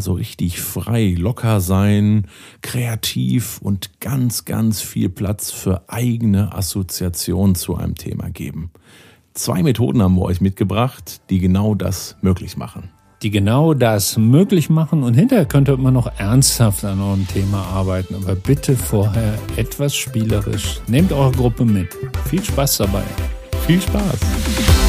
mal so richtig frei, locker sein, kreativ und ganz, ganz viel Platz für eigene Assoziationen zu einem Thema geben. Zwei Methoden haben wir euch mitgebracht, die genau das möglich machen. Die genau das möglich machen und hinterher könnt ihr immer noch ernsthaft an eurem Thema arbeiten. Aber bitte vorher etwas spielerisch. Nehmt eure Gruppe mit. Viel Spaß dabei. Viel Spaß!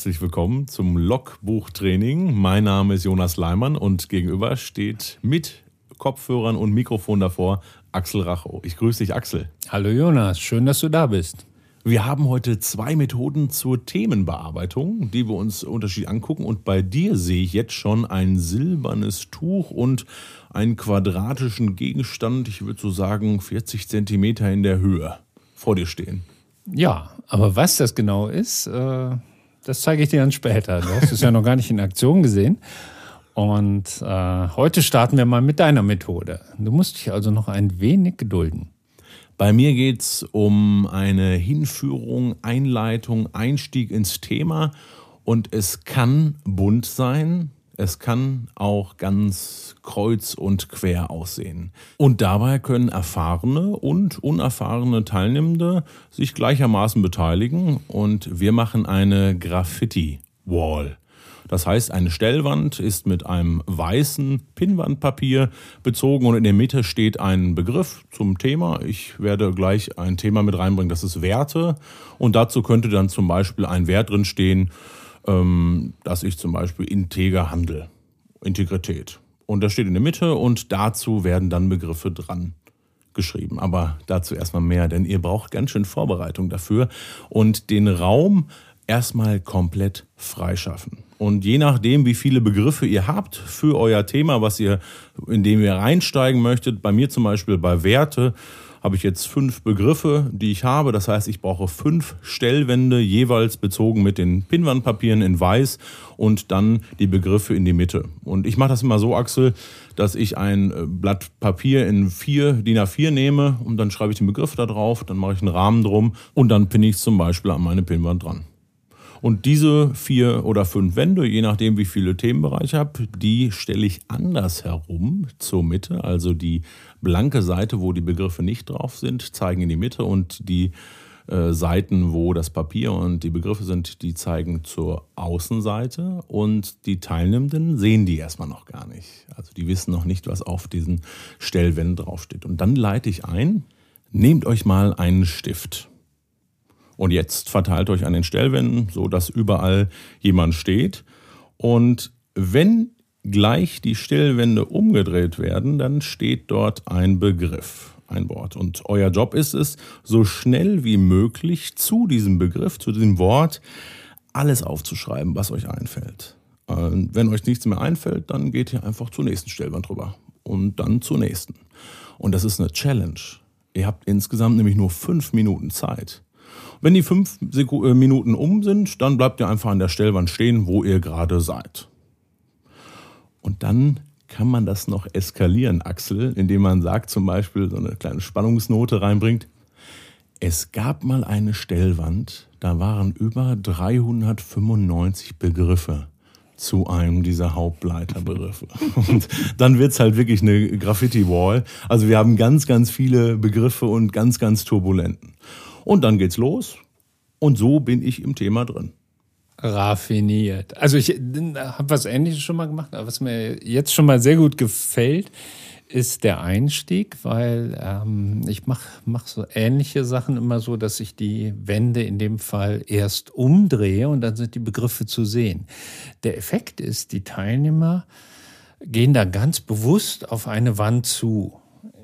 Herzlich willkommen zum Logbuchtraining. Mein Name ist Jonas Leimann und gegenüber steht mit Kopfhörern und Mikrofon davor Axel Rachow. Ich grüße dich, Axel. Hallo Jonas, schön, dass du da bist. Wir haben heute zwei Methoden zur Themenbearbeitung, die wir uns unterschiedlich angucken. Und bei dir sehe ich jetzt schon ein silbernes Tuch und einen quadratischen Gegenstand, ich würde so sagen 40 Zentimeter in der Höhe, vor dir stehen. Ja, aber was das genau ist, äh, das zeige ich dir dann später. Du hast es ja noch gar nicht in Aktion gesehen. Und äh, heute starten wir mal mit deiner Methode. Du musst dich also noch ein wenig gedulden. Bei mir geht es um eine Hinführung, Einleitung, Einstieg ins Thema. Und es kann bunt sein, es kann auch ganz kreuz und quer aussehen. Und dabei können erfahrene und unerfahrene Teilnehmende sich gleichermaßen beteiligen und wir machen eine Graffiti-Wall. Das heißt, eine Stellwand ist mit einem weißen Pinnwandpapier bezogen und in der Mitte steht ein Begriff zum Thema. Ich werde gleich ein Thema mit reinbringen, das ist Werte. Und dazu könnte dann zum Beispiel ein Wert drin stehen, dass ich zum Beispiel integer handle, Integrität. Und das steht in der Mitte und dazu werden dann Begriffe dran geschrieben. Aber dazu erstmal mehr, denn ihr braucht ganz schön Vorbereitung dafür und den Raum erstmal komplett freischaffen. Und je nachdem, wie viele Begriffe ihr habt für euer Thema, was ihr, in dem ihr reinsteigen möchtet, bei mir zum Beispiel bei Werte, habe ich jetzt fünf Begriffe, die ich habe. Das heißt, ich brauche fünf Stellwände, jeweils bezogen mit den Pinnwandpapieren in weiß und dann die Begriffe in die Mitte. Und ich mache das immer so, Axel, dass ich ein äh, Blatt Papier in vier DIN A4 nehme und dann schreibe ich den Begriff da drauf, dann mache ich einen Rahmen drum und dann pinne ich es zum Beispiel an meine Pinnwand dran. Und diese vier oder fünf Wände, je nachdem wie viele Themenbereiche ich habe, die stelle ich anders herum zur Mitte. Also die blanke Seite, wo die Begriffe nicht drauf sind, zeigen in die Mitte und die äh, Seiten, wo das Papier und die Begriffe sind, die zeigen zur Außenseite und die Teilnehmenden sehen die erstmal noch gar nicht. Also die wissen noch nicht, was auf diesen Stellwänden draufsteht. Und dann leite ich ein, nehmt euch mal einen Stift und jetzt verteilt euch an den Stellwänden, so dass überall jemand steht. Und wenn gleich die Stellwände umgedreht werden, dann steht dort ein Begriff, ein Wort. Und euer Job ist es, so schnell wie möglich zu diesem Begriff, zu diesem Wort, alles aufzuschreiben, was euch einfällt. Wenn euch nichts mehr einfällt, dann geht ihr einfach zur nächsten Stellwand rüber und dann zur nächsten. Und das ist eine Challenge. Ihr habt insgesamt nämlich nur fünf Minuten Zeit. Wenn die fünf äh, Minuten um sind, dann bleibt ihr einfach an der Stellwand stehen, wo ihr gerade seid. Und dann kann man das noch eskalieren, Axel, indem man sagt, zum Beispiel so eine kleine Spannungsnote reinbringt. Es gab mal eine Stellwand, da waren über 395 Begriffe zu einem dieser Hauptleiterbegriffe. Und dann wird es halt wirklich eine Graffiti-Wall. Also wir haben ganz, ganz viele Begriffe und ganz, ganz turbulenten. Und dann geht's los. Und so bin ich im Thema drin. Raffiniert. Also ich habe was Ähnliches schon mal gemacht, aber was mir jetzt schon mal sehr gut gefällt, ist der Einstieg, weil ähm, ich mache mach so ähnliche Sachen immer so, dass ich die Wände in dem Fall erst umdrehe und dann sind die Begriffe zu sehen. Der Effekt ist, die Teilnehmer gehen da ganz bewusst auf eine Wand zu.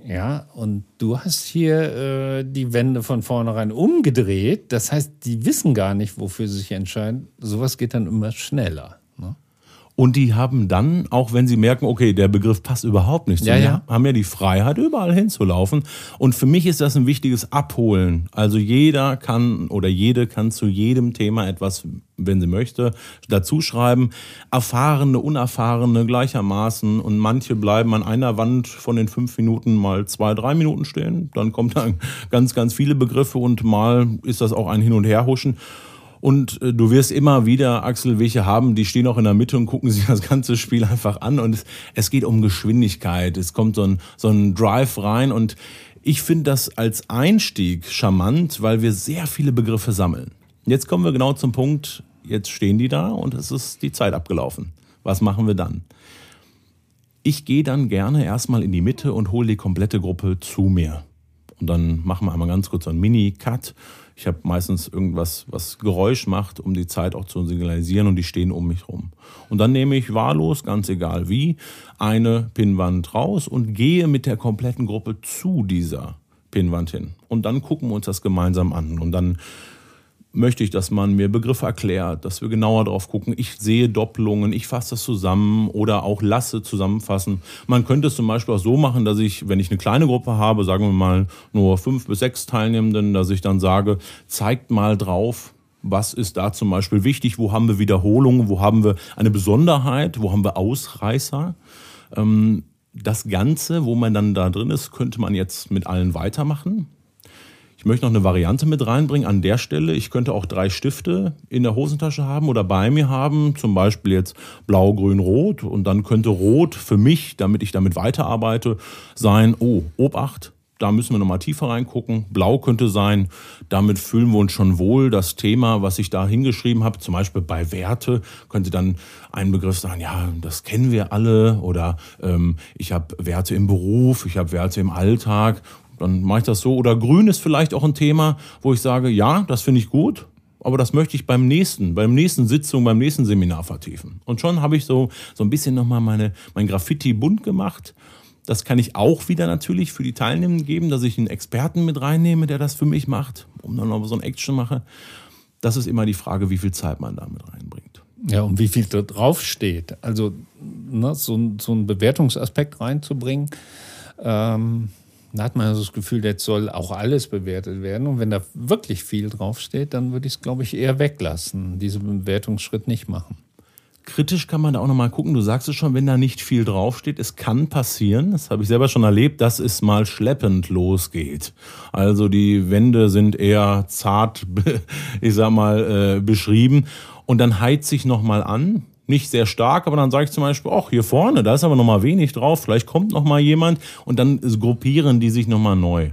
Ja, und du hast hier äh, die Wände von vornherein umgedreht. Das heißt, die wissen gar nicht, wofür sie sich entscheiden. Sowas geht dann immer schneller. Und die haben dann, auch wenn sie merken, okay, der Begriff passt überhaupt nicht zu Ja, mir, ja. haben ja die Freiheit, überall hinzulaufen. Und für mich ist das ein wichtiges Abholen. Also jeder kann oder jede kann zu jedem Thema etwas, wenn sie möchte, dazu schreiben. Erfahrene, unerfahrene gleichermaßen. Und manche bleiben an einer Wand von den fünf Minuten mal zwei, drei Minuten stehen. Dann kommt dann ganz, ganz viele Begriffe und mal ist das auch ein Hin- und Herhuschen. Und äh, du wirst immer wieder Axel welche haben, die stehen auch in der Mitte und gucken sich das ganze Spiel einfach an. Und es, es geht um Geschwindigkeit. Es kommt so ein, so ein Drive rein. Und ich finde das als Einstieg charmant, weil wir sehr viele Begriffe sammeln. Jetzt kommen wir genau zum Punkt, jetzt stehen die da und es ist die Zeit abgelaufen. Was machen wir dann? Ich gehe dann gerne erstmal in die Mitte und hole die komplette Gruppe zu mir. Und dann machen wir einmal ganz kurz so einen Mini-Cut. Ich habe meistens irgendwas, was Geräusch macht, um die Zeit auch zu signalisieren und die stehen um mich rum. Und dann nehme ich wahllos, ganz egal wie, eine Pinnwand raus und gehe mit der kompletten Gruppe zu dieser Pinnwand hin. Und dann gucken wir uns das gemeinsam an. Und dann möchte ich, dass man mir Begriffe erklärt, dass wir genauer drauf gucken. Ich sehe Doppelungen, ich fasse das zusammen oder auch lasse zusammenfassen. Man könnte es zum Beispiel auch so machen, dass ich, wenn ich eine kleine Gruppe habe, sagen wir mal nur fünf bis sechs Teilnehmenden, dass ich dann sage, zeigt mal drauf, was ist da zum Beispiel wichtig, wo haben wir Wiederholungen, wo haben wir eine Besonderheit, wo haben wir Ausreißer. Ähm, das Ganze, wo man dann da drin ist, könnte man jetzt mit allen weitermachen. Ich möchte noch eine Variante mit reinbringen an der Stelle. Ich könnte auch drei Stifte in der Hosentasche haben oder bei mir haben, zum Beispiel jetzt blau, grün, rot. Und dann könnte rot für mich, damit ich damit weiterarbeite, sein, oh, Obacht, da müssen wir nochmal tiefer reingucken. Blau könnte sein, damit fühlen wir uns schon wohl. Das Thema, was ich da hingeschrieben habe, zum Beispiel bei Werte, könnte dann ein Begriff sein, ja, das kennen wir alle. Oder ähm, ich habe Werte im Beruf, ich habe Werte im Alltag dann mache ich das so. Oder grün ist vielleicht auch ein Thema, wo ich sage, ja, das finde ich gut, aber das möchte ich beim nächsten, beim nächsten Sitzung, beim nächsten Seminar vertiefen. Und schon habe ich so, so ein bisschen nochmal meine, mein Graffiti bunt gemacht. Das kann ich auch wieder natürlich für die Teilnehmenden geben, dass ich einen Experten mit reinnehme, der das für mich macht, um dann noch so ein Action mache. Das ist immer die Frage, wie viel Zeit man da mit reinbringt. Ja, und wie viel da drauf steht. Also ne, so, so einen Bewertungsaspekt reinzubringen. Ähm, da hat man also das Gefühl, jetzt soll auch alles bewertet werden. Und wenn da wirklich viel draufsteht, dann würde ich es, glaube ich, eher weglassen, diesen Bewertungsschritt nicht machen. Kritisch kann man da auch nochmal gucken. Du sagst es schon, wenn da nicht viel draufsteht, es kann passieren, das habe ich selber schon erlebt, dass es mal schleppend losgeht. Also die Wände sind eher zart, ich sag mal, äh, beschrieben. Und dann heizt sich nochmal an, nicht sehr stark, aber dann sage ich zum Beispiel, ach, hier vorne, da ist aber noch mal wenig drauf, vielleicht kommt noch mal jemand und dann gruppieren die sich noch mal neu.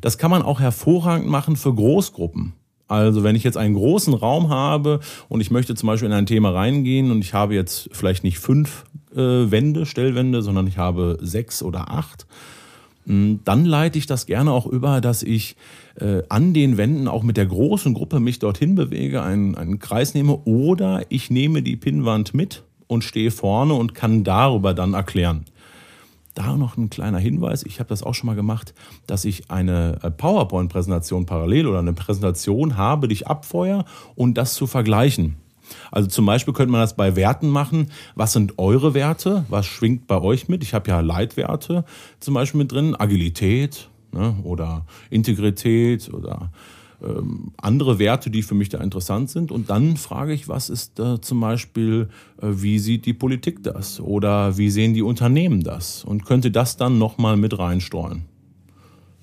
Das kann man auch hervorragend machen für Großgruppen. Also wenn ich jetzt einen großen Raum habe und ich möchte zum Beispiel in ein Thema reingehen und ich habe jetzt vielleicht nicht fünf äh, Wände, Stellwände, sondern ich habe sechs oder acht, dann leite ich das gerne auch über, dass ich äh, an den Wänden auch mit der großen Gruppe mich dorthin bewege, einen, einen Kreis nehme oder ich nehme die Pinnwand mit und stehe vorne und kann darüber dann erklären. Da noch ein kleiner Hinweis, ich habe das auch schon mal gemacht, dass ich eine äh, PowerPoint-Präsentation parallel oder eine Präsentation habe, die ich abfeuer und das zu vergleichen. Also zum Beispiel könnte man das bei Werten machen. Was sind eure Werte? Was schwingt bei euch mit? Ich habe ja Leitwerte zum Beispiel mit drin, Agilität ne, oder Integrität oder ähm, andere Werte, die für mich da interessant sind. Und dann frage ich, was ist da zum Beispiel, äh, wie sieht die Politik das? Oder wie sehen die Unternehmen das? Und könnte das dann nochmal mit reinsteuern.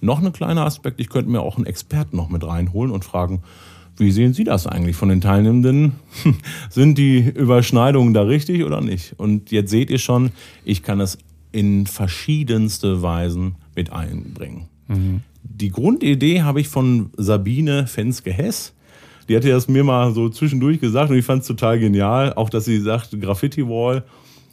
Noch ein kleiner Aspekt, ich könnte mir auch einen Experten noch mit reinholen und fragen, wie sehen Sie das eigentlich von den Teilnehmenden? Sind die Überschneidungen da richtig oder nicht? Und jetzt seht ihr schon, ich kann es in verschiedenste Weisen mit einbringen. Mhm. Die Grundidee habe ich von Sabine Fenske-Hess. Die hatte das mir mal so zwischendurch gesagt und ich fand es total genial. Auch, dass sie sagt, Graffiti-Wall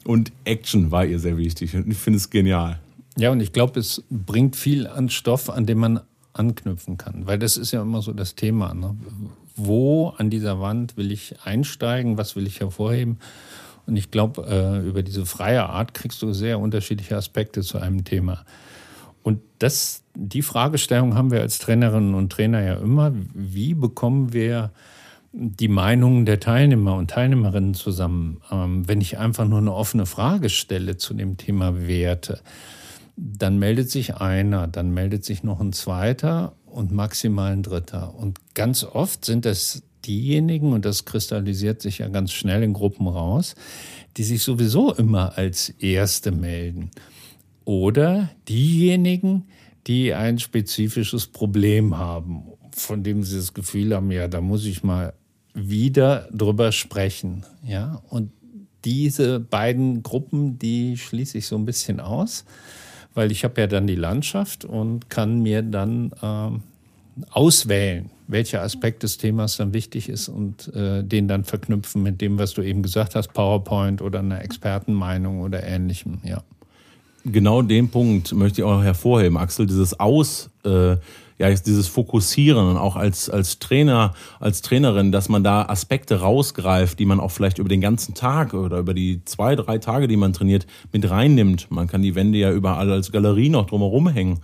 und Action war ihr sehr wichtig. Und ich finde es genial. Ja, und ich glaube, es bringt viel an Stoff, an dem man anknüpfen kann. Weil das ist ja immer so das Thema. Ne? Wo an dieser Wand will ich einsteigen? Was will ich hervorheben? Und ich glaube, äh, über diese freie Art kriegst du sehr unterschiedliche Aspekte zu einem Thema. Und das, die Fragestellung haben wir als Trainerinnen und Trainer ja immer. Wie bekommen wir die Meinungen der Teilnehmer und Teilnehmerinnen zusammen. Ähm, wenn ich einfach nur eine offene Frage stelle zu dem Thema Werte, dann meldet sich einer, dann meldet sich noch ein zweiter und maximal ein dritter. Und ganz oft sind es diejenigen, und das kristallisiert sich ja ganz schnell in Gruppen raus, die sich sowieso immer als Erste melden. Oder diejenigen, die ein spezifisches Problem haben, von dem sie das Gefühl haben, ja, da muss ich mal wieder drüber sprechen. Ja, und diese beiden Gruppen, die schließe ich so ein bisschen aus, weil ich habe ja dann die Landschaft und kann mir dann ähm, auswählen, welcher Aspekt des Themas dann wichtig ist und äh, den dann verknüpfen mit dem, was du eben gesagt hast, PowerPoint oder einer Expertenmeinung oder ähnlichem, ja. Genau den Punkt möchte ich auch hervorheben, Axel, dieses Aus, äh, ja, dieses Fokussieren und auch als, als Trainer, als Trainerin, dass man da Aspekte rausgreift, die man auch vielleicht über den ganzen Tag oder über die zwei, drei Tage, die man trainiert, mit reinnimmt. Man kann die Wände ja überall als Galerie noch drumherum hängen.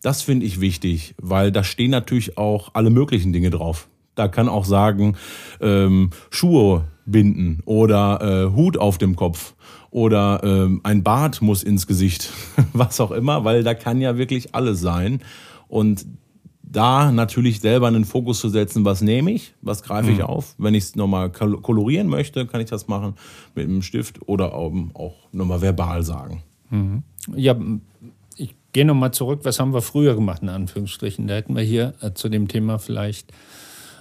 Das finde ich wichtig, weil da stehen natürlich auch alle möglichen Dinge drauf. Da kann auch sagen, ähm, Schuhe binden oder äh, Hut auf dem Kopf oder ähm, ein Bart muss ins Gesicht, was auch immer, weil da kann ja wirklich alles sein. Und da natürlich selber einen Fokus zu setzen, was nehme ich, was greife ich mhm. auf. Wenn ich es nochmal kolorieren möchte, kann ich das machen mit einem Stift oder auch nochmal verbal sagen. Mhm. Ja, gehe nochmal zurück, was haben wir früher gemacht, in Anführungsstrichen. Da hätten wir hier äh, zu dem Thema vielleicht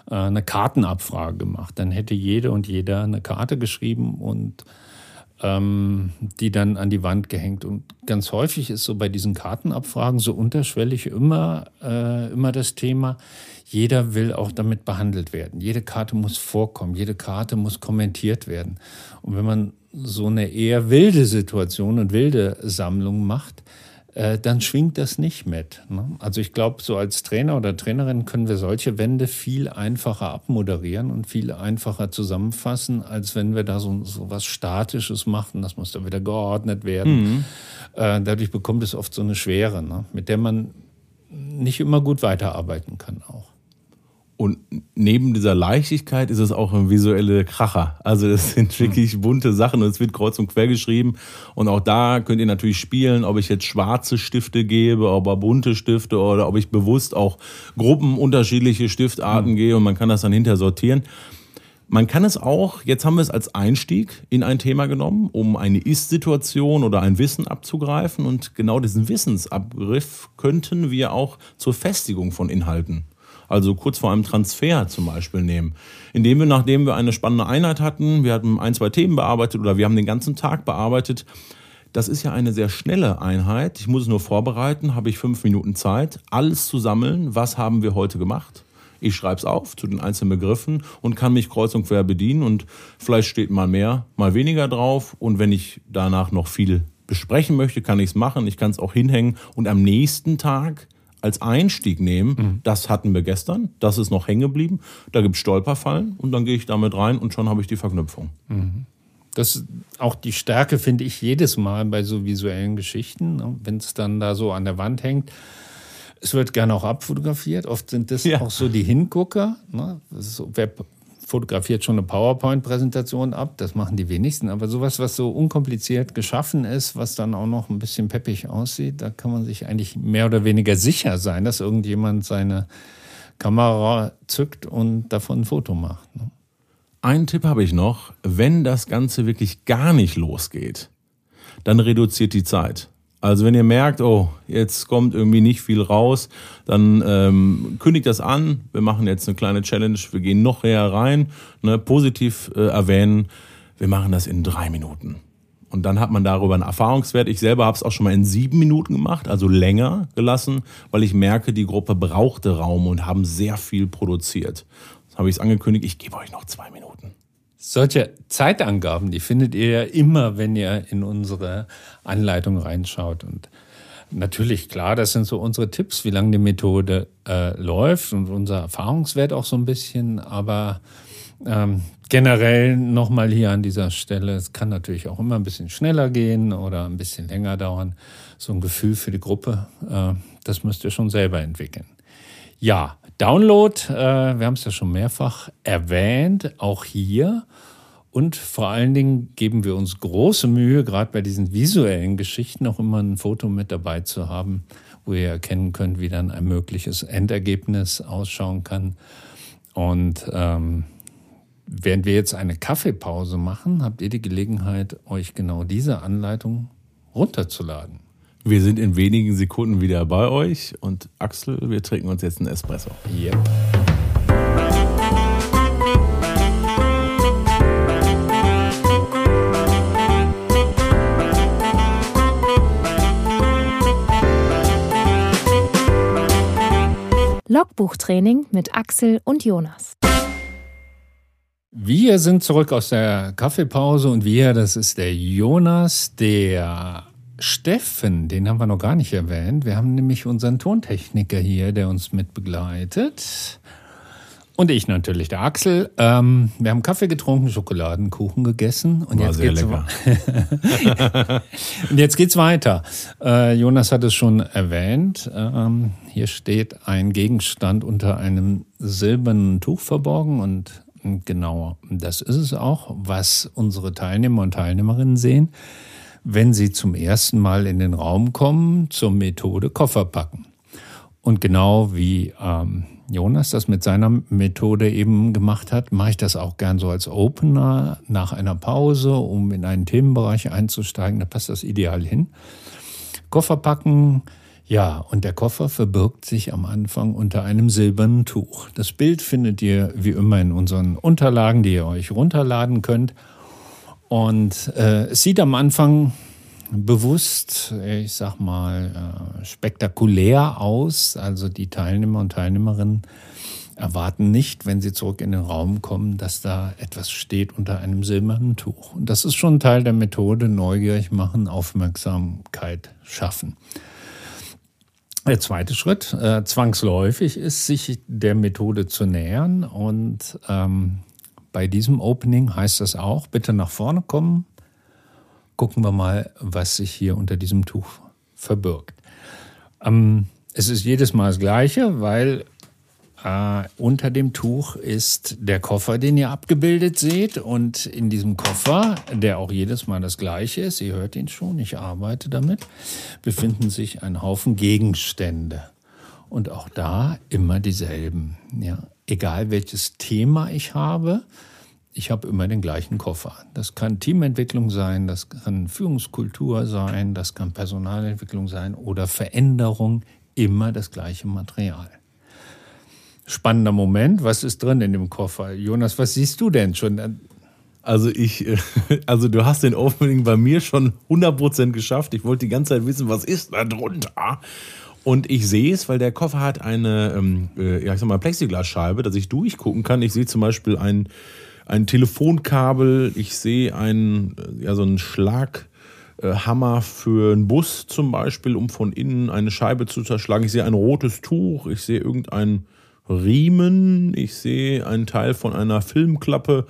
äh, eine Kartenabfrage gemacht. Dann hätte jede und jeder eine Karte geschrieben und ähm, die dann an die Wand gehängt. Und ganz häufig ist so bei diesen Kartenabfragen so unterschwellig immer, äh, immer das Thema, jeder will auch damit behandelt werden. Jede Karte muss vorkommen, jede Karte muss kommentiert werden. Und wenn man so eine eher wilde Situation und wilde Sammlung macht, äh, dann schwingt das nicht mit. Ne? Also ich glaube, so als Trainer oder Trainerin können wir solche Wände viel einfacher abmoderieren und viel einfacher zusammenfassen, als wenn wir da so, so was Statisches machen. Das muss dann wieder geordnet werden. Mhm. Äh, dadurch bekommt es oft so eine Schwere, ne? mit der man nicht immer gut weiterarbeiten kann auch. Und neben dieser Leichtigkeit ist es auch ein visuelle Kracher. Also es sind wirklich bunte Sachen und es wird kreuz und quer geschrieben. Und auch da könnt ihr natürlich spielen, ob ich jetzt schwarze Stifte gebe, ob er bunte Stifte oder ob ich bewusst auch Gruppen unterschiedliche Stiftarten mhm. gehe und man kann das dann hinterher sortieren. Man kann es auch, jetzt haben wir es als Einstieg in ein Thema genommen, um eine Ist-Situation oder ein Wissen abzugreifen. Und genau diesen Wissensabgriff könnten wir auch zur Festigung von Inhalten also kurz vor einem Transfer zum Beispiel nehmen. Indem wir, nachdem wir eine spannende Einheit hatten, wir hatten ein, zwei Themen bearbeitet oder wir haben den ganzen Tag bearbeitet, das ist ja eine sehr schnelle Einheit. Ich muss es nur vorbereiten, habe ich fünf Minuten Zeit, alles zu sammeln. Was haben wir heute gemacht? Ich schreibe es auf zu den einzelnen Begriffen und kann mich kreuz und quer bedienen und vielleicht steht mal mehr, mal weniger drauf. Und wenn ich danach noch viel besprechen möchte, kann ich es machen. Ich kann es auch hinhängen und am nächsten Tag als Einstieg nehmen, mhm. das hatten wir gestern, das ist noch hängen geblieben, da gibt es Stolperfallen und dann gehe ich damit rein und schon habe ich die Verknüpfung. Mhm. Das ist auch die Stärke, finde ich, jedes Mal bei so visuellen Geschichten, ne? wenn es dann da so an der Wand hängt. Es wird gerne auch abfotografiert. Oft sind das ja. auch so die Hingucker. Ne? So, wer fotografiert schon eine PowerPoint-Präsentation ab. Das machen die wenigsten. Aber sowas, was so unkompliziert geschaffen ist, was dann auch noch ein bisschen peppig aussieht, da kann man sich eigentlich mehr oder weniger sicher sein, dass irgendjemand seine Kamera zückt und davon ein Foto macht. Ne? Einen Tipp habe ich noch. Wenn das Ganze wirklich gar nicht losgeht, dann reduziert die Zeit. Also wenn ihr merkt, oh, jetzt kommt irgendwie nicht viel raus, dann ähm, kündigt das an. Wir machen jetzt eine kleine Challenge, wir gehen noch näher rein, ne, positiv äh, erwähnen, wir machen das in drei Minuten. Und dann hat man darüber einen Erfahrungswert. Ich selber habe es auch schon mal in sieben Minuten gemacht, also länger gelassen, weil ich merke, die Gruppe brauchte Raum und haben sehr viel produziert. Das habe ich es angekündigt, ich gebe euch noch zwei Minuten. Solche Zeitangaben, die findet ihr ja immer, wenn ihr in unsere Anleitung reinschaut. Und natürlich, klar, das sind so unsere Tipps, wie lange die Methode äh, läuft und unser Erfahrungswert auch so ein bisschen. Aber ähm, generell nochmal hier an dieser Stelle, es kann natürlich auch immer ein bisschen schneller gehen oder ein bisschen länger dauern. So ein Gefühl für die Gruppe, äh, das müsst ihr schon selber entwickeln. Ja, Download, äh, wir haben es ja schon mehrfach erwähnt, auch hier. Und vor allen Dingen geben wir uns große Mühe, gerade bei diesen visuellen Geschichten auch immer ein Foto mit dabei zu haben, wo ihr erkennen könnt, wie dann ein mögliches Endergebnis ausschauen kann. Und ähm, während wir jetzt eine Kaffeepause machen, habt ihr die Gelegenheit, euch genau diese Anleitung runterzuladen. Wir sind in wenigen Sekunden wieder bei euch und Axel, wir trinken uns jetzt einen Espresso. Yep. Logbuchtraining mit Axel und Jonas. Wir sind zurück aus der Kaffeepause und wir, das ist der Jonas, der Steffen, den haben wir noch gar nicht erwähnt. Wir haben nämlich unseren Tontechniker hier, der uns mit begleitet. Und ich natürlich, der Axel. Ähm, wir haben Kaffee getrunken, Schokoladenkuchen gegessen. Und War jetzt sehr geht's lecker. und jetzt geht's weiter. Äh, Jonas hat es schon erwähnt. Ähm, hier steht ein Gegenstand unter einem silbernen Tuch verborgen und genau das ist es auch, was unsere Teilnehmer und Teilnehmerinnen sehen, wenn sie zum ersten Mal in den Raum kommen zur Methode Koffer packen. Und genau wie ähm, Jonas das mit seiner Methode eben gemacht hat, mache ich das auch gern so als Opener nach einer Pause, um in einen Themenbereich einzusteigen. Da passt das ideal hin. Koffer packen, ja, und der Koffer verbirgt sich am Anfang unter einem silbernen Tuch. Das Bild findet ihr wie immer in unseren Unterlagen, die ihr euch runterladen könnt. Und äh, es sieht am Anfang bewusst, ich sag mal, äh, spektakulär aus. Also die Teilnehmer und Teilnehmerinnen erwarten nicht, wenn sie zurück in den Raum kommen, dass da etwas steht unter einem silbernen Tuch. Und das ist schon Teil der Methode, neugierig machen, Aufmerksamkeit schaffen. Der zweite Schritt, äh, zwangsläufig, ist, sich der Methode zu nähern. Und ähm, bei diesem Opening heißt das auch, bitte nach vorne kommen. Gucken wir mal, was sich hier unter diesem Tuch verbirgt. Ähm, es ist jedes Mal das Gleiche, weil äh, unter dem Tuch ist der Koffer, den ihr abgebildet seht. Und in diesem Koffer, der auch jedes Mal das gleiche ist, ihr hört ihn schon, ich arbeite damit, befinden sich ein Haufen Gegenstände. Und auch da immer dieselben. Ja. Egal welches Thema ich habe, ich habe immer den gleichen Koffer. Das kann Teamentwicklung sein, das kann Führungskultur sein, das kann Personalentwicklung sein oder Veränderung, immer das gleiche Material spannender Moment. Was ist drin in dem Koffer? Jonas, was siehst du denn schon? Also ich, also du hast den Opening bei mir schon 100% geschafft. Ich wollte die ganze Zeit wissen, was ist da drunter? Und ich sehe es, weil der Koffer hat eine, ähm, äh, ja, ich sag mal, Plexiglasscheibe, dass ich durchgucken kann. Ich sehe zum Beispiel ein, ein Telefonkabel, ich sehe einen, äh, ja, so einen Schlaghammer für einen Bus zum Beispiel, um von innen eine Scheibe zu zerschlagen. Ich sehe ein rotes Tuch, ich sehe irgendein Riemen, ich sehe einen Teil von einer Filmklappe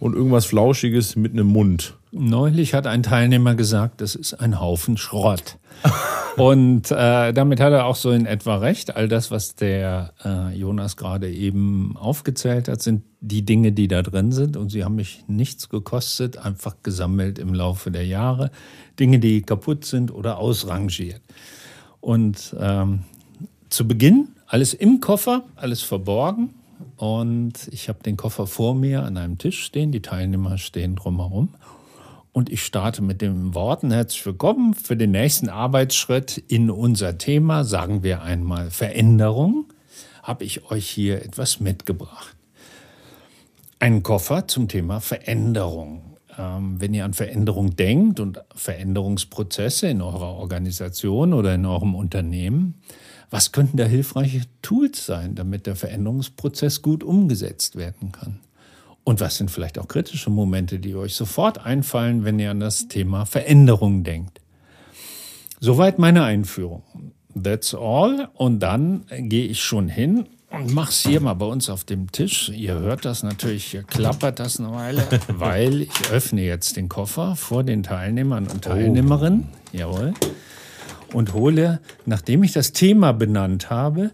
und irgendwas Flauschiges mit einem Mund. Neulich hat ein Teilnehmer gesagt, das ist ein Haufen Schrott. und äh, damit hat er auch so in etwa recht. All das, was der äh, Jonas gerade eben aufgezählt hat, sind die Dinge, die da drin sind. Und sie haben mich nichts gekostet, einfach gesammelt im Laufe der Jahre. Dinge, die kaputt sind oder ausrangiert. Und ähm, zu Beginn alles im Koffer, alles verborgen. Und ich habe den Koffer vor mir an einem Tisch stehen, die Teilnehmer stehen drumherum. Und ich starte mit den Worten herzlich willkommen für den nächsten Arbeitsschritt in unser Thema, sagen wir einmal Veränderung, habe ich euch hier etwas mitgebracht. Einen Koffer zum Thema Veränderung. Ähm, wenn ihr an Veränderung denkt und Veränderungsprozesse in eurer Organisation oder in eurem Unternehmen, was könnten da hilfreiche Tools sein, damit der Veränderungsprozess gut umgesetzt werden kann? Und was sind vielleicht auch kritische Momente, die euch sofort einfallen, wenn ihr an das Thema Veränderung denkt? Soweit meine Einführung. That's all. Und dann gehe ich schon hin und mache es hier mal bei uns auf dem Tisch. Ihr hört das natürlich, hier klappert das eine Weile, weil ich öffne jetzt den Koffer vor den Teilnehmern und Teilnehmerinnen. Oh. Jawohl und hole, nachdem ich das Thema benannt habe,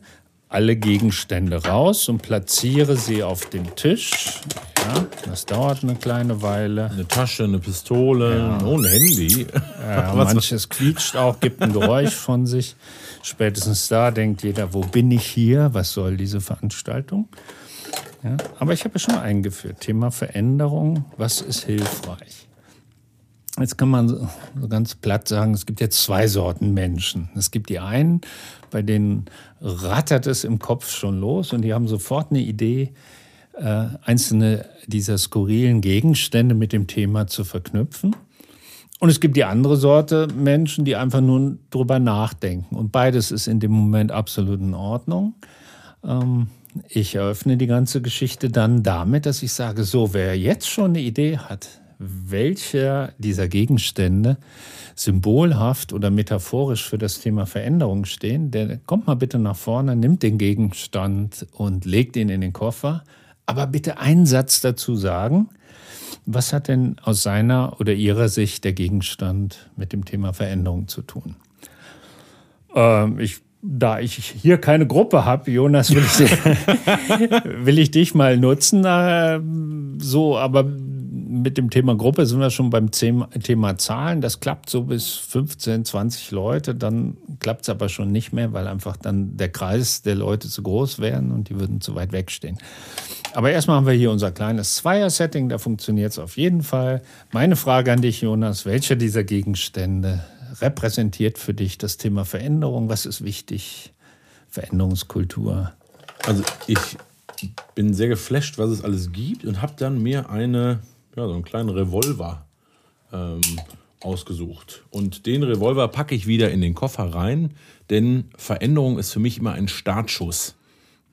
alle Gegenstände raus und platziere sie auf den Tisch. Ja, das dauert eine kleine Weile. Eine Tasche, eine Pistole, ja. oh, ein Handy. Ja, manches quietscht auch, gibt ein Geräusch von sich. Spätestens da denkt jeder, wo bin ich hier? Was soll diese Veranstaltung? Ja, aber ich habe ja schon eingeführt. Thema Veränderung. Was ist hilfreich? Jetzt kann man so ganz platt sagen, es gibt jetzt zwei Sorten Menschen. Es gibt die einen, bei denen rattert es im Kopf schon los und die haben sofort eine Idee, äh, einzelne dieser skurrilen Gegenstände mit dem Thema zu verknüpfen. Und es gibt die andere Sorte Menschen, die einfach nur drüber nachdenken. Und beides ist in dem Moment absolut in Ordnung. Ähm, ich eröffne die ganze Geschichte dann damit, dass ich sage, so, wer jetzt schon eine Idee hat, welcher dieser Gegenstände symbolhaft oder metaphorisch für das Thema Veränderung stehen, der kommt mal bitte nach vorne, nimmt den Gegenstand und legt ihn in den Koffer. Aber bitte einen Satz dazu sagen. Was hat denn aus seiner oder ihrer Sicht der Gegenstand mit dem Thema Veränderung zu tun? Ähm, ich da ich hier keine Gruppe habe, Jonas, will ich, will ich dich mal nutzen. Äh, so, aber mit dem Thema Gruppe sind wir schon beim Thema Zahlen. Das klappt so bis 15, 20 Leute. Dann klappt es aber schon nicht mehr, weil einfach dann der Kreis der Leute zu groß wären und die würden zu weit wegstehen. Aber erstmal haben wir hier unser kleines Zweier-Setting. Da funktioniert es auf jeden Fall. Meine Frage an dich, Jonas: Welcher dieser Gegenstände repräsentiert für dich das Thema Veränderung? Was ist wichtig? Veränderungskultur? Also, ich bin sehr geflasht, was es alles gibt und habe dann mir eine ja, so einen kleinen Revolver ähm, ausgesucht. Und den Revolver packe ich wieder in den Koffer rein, denn Veränderung ist für mich immer ein Startschuss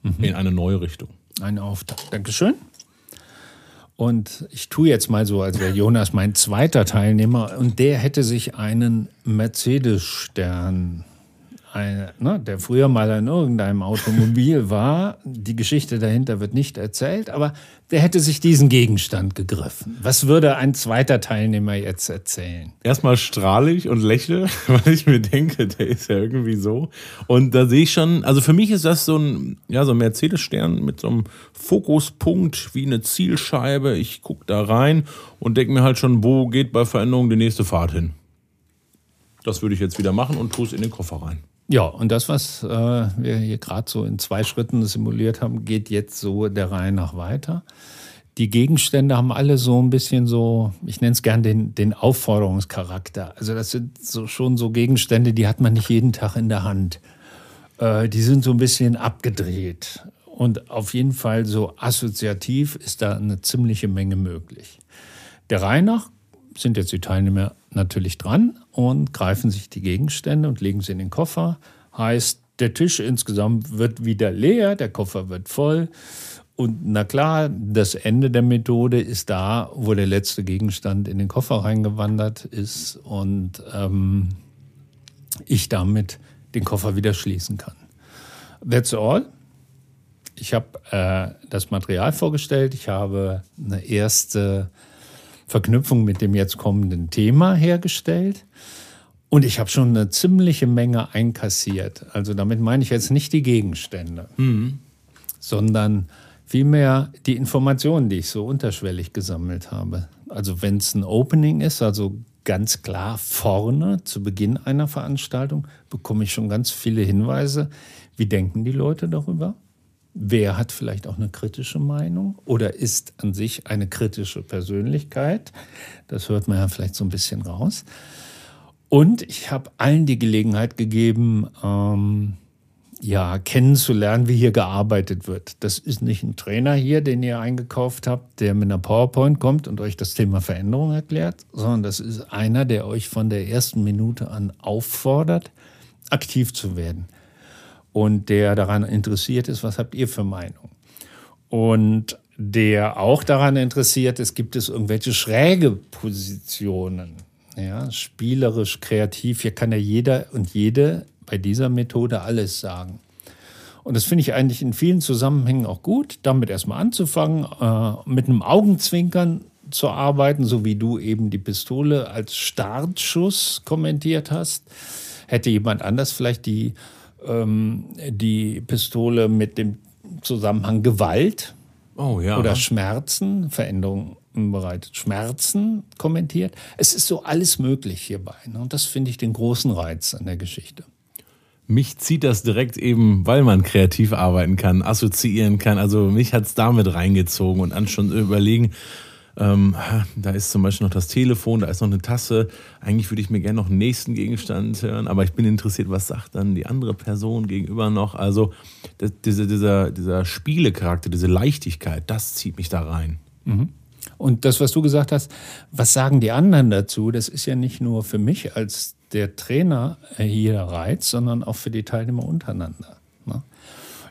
mhm. in eine neue Richtung. Ein Auftakt. Dankeschön. Und ich tue jetzt mal so, als wäre Jonas mein zweiter Teilnehmer und der hätte sich einen Mercedes-Stern ein, ne, der früher mal in irgendeinem Automobil war. Die Geschichte dahinter wird nicht erzählt, aber der hätte sich diesen Gegenstand gegriffen. Was würde ein zweiter Teilnehmer jetzt erzählen? Erstmal strahle ich und lächle, weil ich mir denke, der ist ja irgendwie so. Und da sehe ich schon, also für mich ist das so ein, ja, so ein Mercedes-Stern mit so einem Fokuspunkt wie eine Zielscheibe. Ich gucke da rein und denke mir halt schon, wo geht bei Veränderung die nächste Fahrt hin? Das würde ich jetzt wieder machen und tue es in den Koffer rein. Ja, und das, was äh, wir hier gerade so in zwei Schritten simuliert haben, geht jetzt so der Reihe nach weiter. Die Gegenstände haben alle so ein bisschen so, ich nenne es gern den, den Aufforderungscharakter. Also das sind so, schon so Gegenstände, die hat man nicht jeden Tag in der Hand. Äh, die sind so ein bisschen abgedreht. Und auf jeden Fall so assoziativ ist da eine ziemliche Menge möglich. Der Reihe nach sind jetzt die Teilnehmer natürlich dran und greifen sich die Gegenstände und legen sie in den Koffer. Heißt, der Tisch insgesamt wird wieder leer, der Koffer wird voll. Und na klar, das Ende der Methode ist da, wo der letzte Gegenstand in den Koffer reingewandert ist und ähm, ich damit den Koffer wieder schließen kann. That's all. Ich habe äh, das Material vorgestellt. Ich habe eine erste Verknüpfung mit dem jetzt kommenden Thema hergestellt. Und ich habe schon eine ziemliche Menge einkassiert. Also damit meine ich jetzt nicht die Gegenstände, mhm. sondern vielmehr die Informationen, die ich so unterschwellig gesammelt habe. Also wenn es ein Opening ist, also ganz klar vorne zu Beginn einer Veranstaltung, bekomme ich schon ganz viele Hinweise. Wie denken die Leute darüber? Wer hat vielleicht auch eine kritische Meinung oder ist an sich eine kritische Persönlichkeit? Das hört man ja vielleicht so ein bisschen raus. Und ich habe allen die Gelegenheit gegeben, ähm, ja, kennenzulernen, wie hier gearbeitet wird. Das ist nicht ein Trainer hier, den ihr eingekauft habt, der mit einer PowerPoint kommt und euch das Thema Veränderung erklärt, sondern das ist einer, der euch von der ersten Minute an auffordert, aktiv zu werden und der daran interessiert ist, was habt ihr für Meinung? Und der auch daran interessiert ist, gibt es irgendwelche schräge Positionen? Ja, spielerisch, kreativ. Hier kann ja jeder und jede bei dieser Methode alles sagen. Und das finde ich eigentlich in vielen Zusammenhängen auch gut, damit erstmal anzufangen, äh, mit einem Augenzwinkern zu arbeiten, so wie du eben die Pistole als Startschuss kommentiert hast. Hätte jemand anders vielleicht die ähm, die Pistole mit dem Zusammenhang Gewalt Oh ja. oder Schmerzen, Veränderungen bereitet Schmerzen kommentiert. Es ist so alles möglich hierbei. Ne? Und das finde ich den großen Reiz an der Geschichte. Mich zieht das direkt eben, weil man kreativ arbeiten kann, assoziieren kann. Also mich hat es damit reingezogen und an schon überlegen, ähm, da ist zum Beispiel noch das Telefon, da ist noch eine Tasse. Eigentlich würde ich mir gerne noch einen nächsten Gegenstand hören, aber ich bin interessiert, was sagt dann die andere Person gegenüber noch. Also das, diese, dieser, dieser Spielecharakter, diese Leichtigkeit, das zieht mich da rein. Mhm. Und das, was du gesagt hast, was sagen die anderen dazu, das ist ja nicht nur für mich als der Trainer hier Reiz, sondern auch für die Teilnehmer untereinander.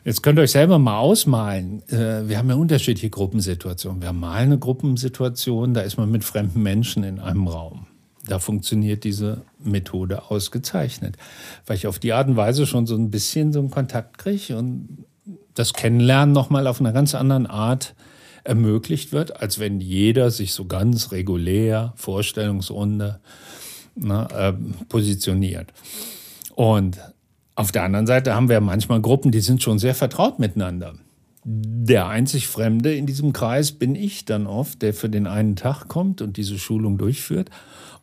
Ne? Jetzt könnt ihr euch selber mal ausmalen. Äh, wir haben ja unterschiedliche Gruppensituationen. Wir haben mal eine Gruppensituation, da ist man mit fremden Menschen in einem Raum. Da funktioniert diese Methode ausgezeichnet, weil ich auf die Art und Weise schon so ein bisschen so einen Kontakt kriege und das Kennenlernen nochmal auf einer ganz anderen Art ermöglicht wird, als wenn jeder sich so ganz regulär, Vorstellungsrunde, na, äh, positioniert. Und auf der anderen Seite haben wir manchmal Gruppen, die sind schon sehr vertraut miteinander. Der einzig Fremde in diesem Kreis bin ich dann oft, der für den einen Tag kommt und diese Schulung durchführt.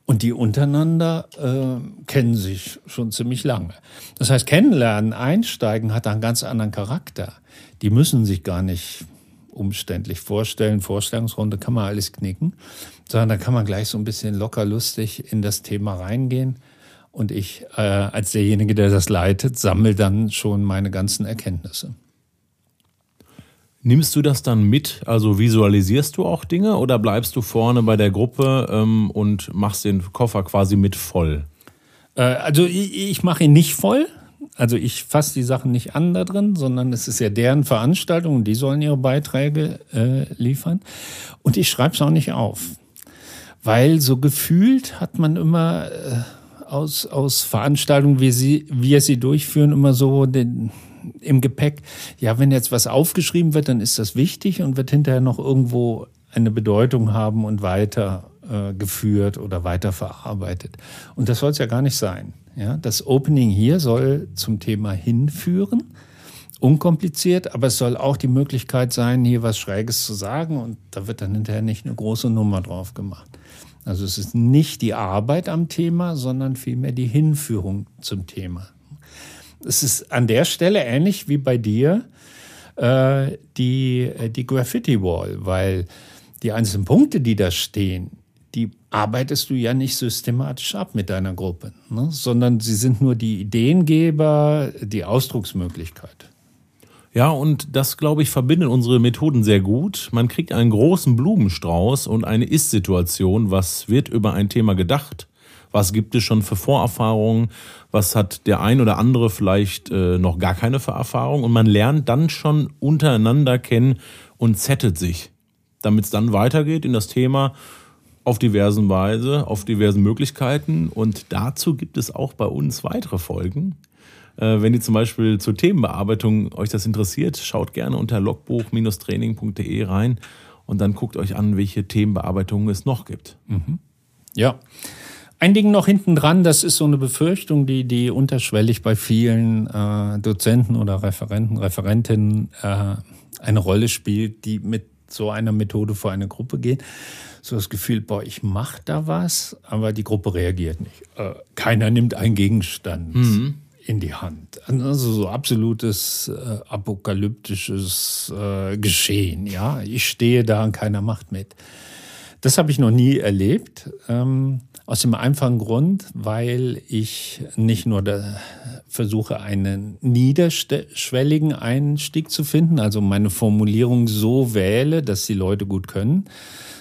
Und die untereinander äh, kennen sich schon ziemlich lange. Das heißt, kennenlernen, einsteigen hat einen ganz anderen Charakter. Die müssen sich gar nicht umständlich vorstellen. Vorstellungsrunde kann man alles knicken, sondern da kann man gleich so ein bisschen locker lustig in das Thema reingehen. Und ich äh, als derjenige, der das leitet, sammle dann schon meine ganzen Erkenntnisse. Nimmst du das dann mit? Also visualisierst du auch Dinge oder bleibst du vorne bei der Gruppe ähm, und machst den Koffer quasi mit voll? Äh, also ich, ich mache ihn nicht voll, also ich fasse die Sachen nicht an da drin, sondern es ist ja deren Veranstaltung und die sollen ihre Beiträge äh, liefern. Und ich schreibe es auch nicht auf. Weil so gefühlt hat man immer äh, aus, aus Veranstaltungen, wie sie, wir sie durchführen, immer so den, im Gepäck, ja, wenn jetzt was aufgeschrieben wird, dann ist das wichtig und wird hinterher noch irgendwo eine Bedeutung haben und weiter äh, geführt oder weiter verarbeitet. Und das soll es ja gar nicht sein. Ja, das Opening hier soll zum Thema hinführen. Unkompliziert, aber es soll auch die Möglichkeit sein, hier was Schräges zu sagen und da wird dann hinterher nicht eine große Nummer drauf gemacht. Also es ist nicht die Arbeit am Thema, sondern vielmehr die Hinführung zum Thema. Es ist an der Stelle ähnlich wie bei dir äh, die, äh, die Graffiti Wall, weil die einzelnen Punkte, die da stehen, die arbeitest du ja nicht systematisch ab mit deiner Gruppe, ne? sondern sie sind nur die Ideengeber, die Ausdrucksmöglichkeit. Ja, und das, glaube ich, verbindet unsere Methoden sehr gut. Man kriegt einen großen Blumenstrauß und eine Ist-Situation. Was wird über ein Thema gedacht? Was gibt es schon für Vorerfahrungen? Was hat der ein oder andere vielleicht äh, noch gar keine Vorerfahrung? Und man lernt dann schon untereinander kennen und zettet sich, damit es dann weitergeht in das Thema auf diversen Weise, auf diversen Möglichkeiten. Und dazu gibt es auch bei uns weitere Folgen. Äh, wenn ihr zum Beispiel zur Themenbearbeitung euch das interessiert, schaut gerne unter logbuch-training.de rein und dann guckt euch an, welche Themenbearbeitungen es noch gibt. Mhm. Ja. Ein Ding noch hinten dran, das ist so eine Befürchtung, die, die unterschwellig bei vielen äh, Dozenten oder Referenten, Referentinnen äh, eine Rolle spielt, die mit so einer Methode vor eine Gruppe gehen so das Gefühl, boah, ich mache da was, aber die Gruppe reagiert nicht. Äh, keiner nimmt einen Gegenstand mhm. In die Hand. Also so absolutes äh, apokalyptisches äh, Geschehen. Ja, ich stehe da und keiner macht mit. Das habe ich noch nie erlebt. Ähm, aus dem einfachen Grund, weil ich nicht nur versuche, einen niederschwelligen Einstieg zu finden, also meine Formulierung so wähle, dass die Leute gut können,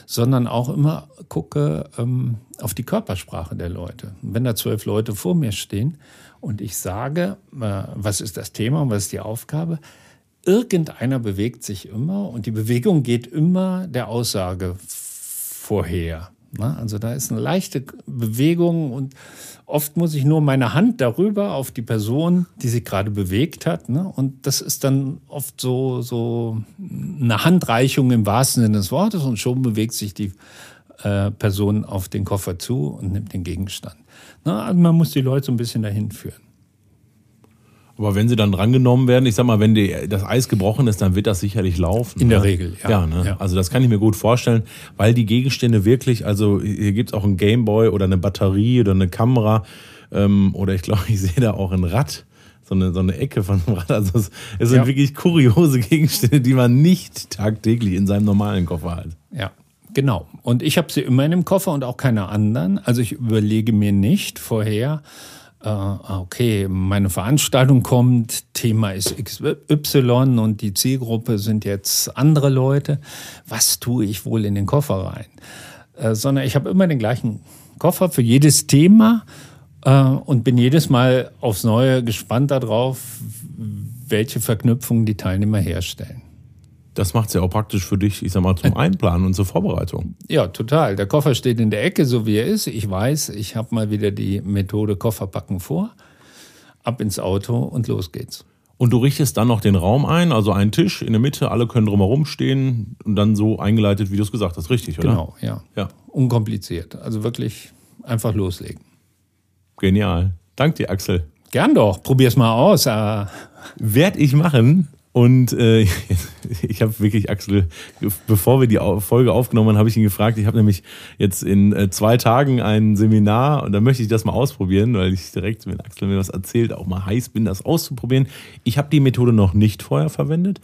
sondern auch immer gucke ähm, auf die Körpersprache der Leute. Wenn da zwölf Leute vor mir stehen und ich sage, äh, was ist das Thema und was ist die Aufgabe, irgendeiner bewegt sich immer und die Bewegung geht immer der Aussage vorher. Ne? Also da ist eine leichte Bewegung und oft muss ich nur meine Hand darüber auf die Person, die sich gerade bewegt hat. Ne? Und das ist dann oft so, so eine Handreichung im wahrsten Sinne des Wortes und schon bewegt sich die äh, Person auf den Koffer zu und nimmt den Gegenstand. Ne? Also man muss die Leute so ein bisschen dahin führen. Aber wenn sie dann drangenommen werden, ich sag mal, wenn die, das Eis gebrochen ist, dann wird das sicherlich laufen. In der ne? Regel, ja. Ja, ne? Ja. also das kann ich mir gut vorstellen, weil die Gegenstände wirklich, also hier gibt's auch einen Gameboy oder eine Batterie oder eine Kamera ähm, oder ich glaube, ich sehe da auch ein Rad. So eine, so eine Ecke von einem Rad. Also es, es sind Ja. wirklich kuriose Gegenstände, die man nicht tagtäglich in seinem normalen Koffer hat. Ja, genau. Und ich habe sie immer in dem Koffer und auch keine anderen. Also ich überlege mir nicht vorher, äh, okay, meine Veranstaltung kommt, Thema ist XY und die Zielgruppe sind jetzt andere Leute. Was tue ich wohl in den Koffer rein? Äh, sondern ich habe immer den gleichen Koffer für jedes Thema äh, und bin jedes Mal aufs Neue gespannt darauf, welche Verknüpfungen die Teilnehmer herstellen. Das macht's ja auch praktisch für dich, ich sag mal, zum Einplanen und zur Vorbereitung. Ja, total. Der Koffer steht in der Ecke, so wie er ist. Ich weiß, ich habe mal wieder die Methode Kofferpacken vor. Ab ins Auto und los geht's. Und du richtest dann noch den Raum ein, also einen Tisch in der Mitte, alle können drumherum stehen und dann so eingeleitet, wie du es gesagt hast, richtig, oder? Genau, ja. Ja, Unkompliziert. Also wirklich einfach loslegen. genial. Dank dir, Axel. Gern doch. Probier's mal aus. Äh, Werd ich machen. Und äh, ich habe wirklich, Axel, bevor wir die Folge aufgenommen haben, habe ich ihn gefragt. Ich habe nämlich jetzt in äh, zwei Tagen ein Seminar und da möchte ich das mal ausprobieren, weil ich direkt, wenn Axel mir was erzählt, auch mal heiß bin, das auszuprobieren. Ich habe die Methode noch nicht vorher verwendet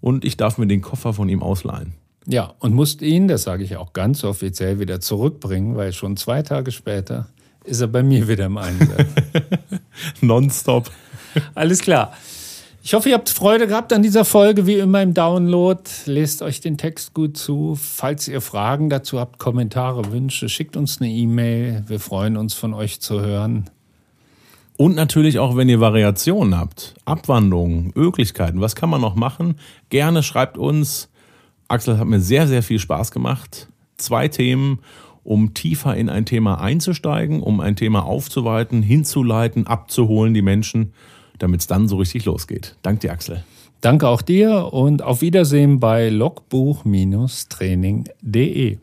und ich darf mir den Koffer von ihm ausleihen. ja, und musst ihn, das sage ich auch ganz offiziell, wieder zurückbringen, weil schon zwei Tage später ist er bei mir wieder im Einsatz. Nonstop. Alles klar. Ich hoffe, ihr habt Freude gehabt an dieser Folge, wie immer im Download. Lest euch den Text gut zu. Falls ihr Fragen dazu habt, Kommentare, Wünsche, schickt uns eine E-Mail. Wir freuen uns, von euch zu hören. Und natürlich auch, wenn ihr Variationen habt, Abwandlungen, Möglichkeiten, was kann man noch machen? Gerne schreibt uns. Axel hat mir sehr, sehr viel Spaß gemacht. Zwei Themen, um tiefer in ein Thema einzusteigen, um ein Thema aufzuweiten, hinzuleiten, abzuholen, die Menschen, damit es dann so richtig losgeht. Dank dir, Axel. Danke auch dir und auf Wiedersehen bei logbuch-training.de.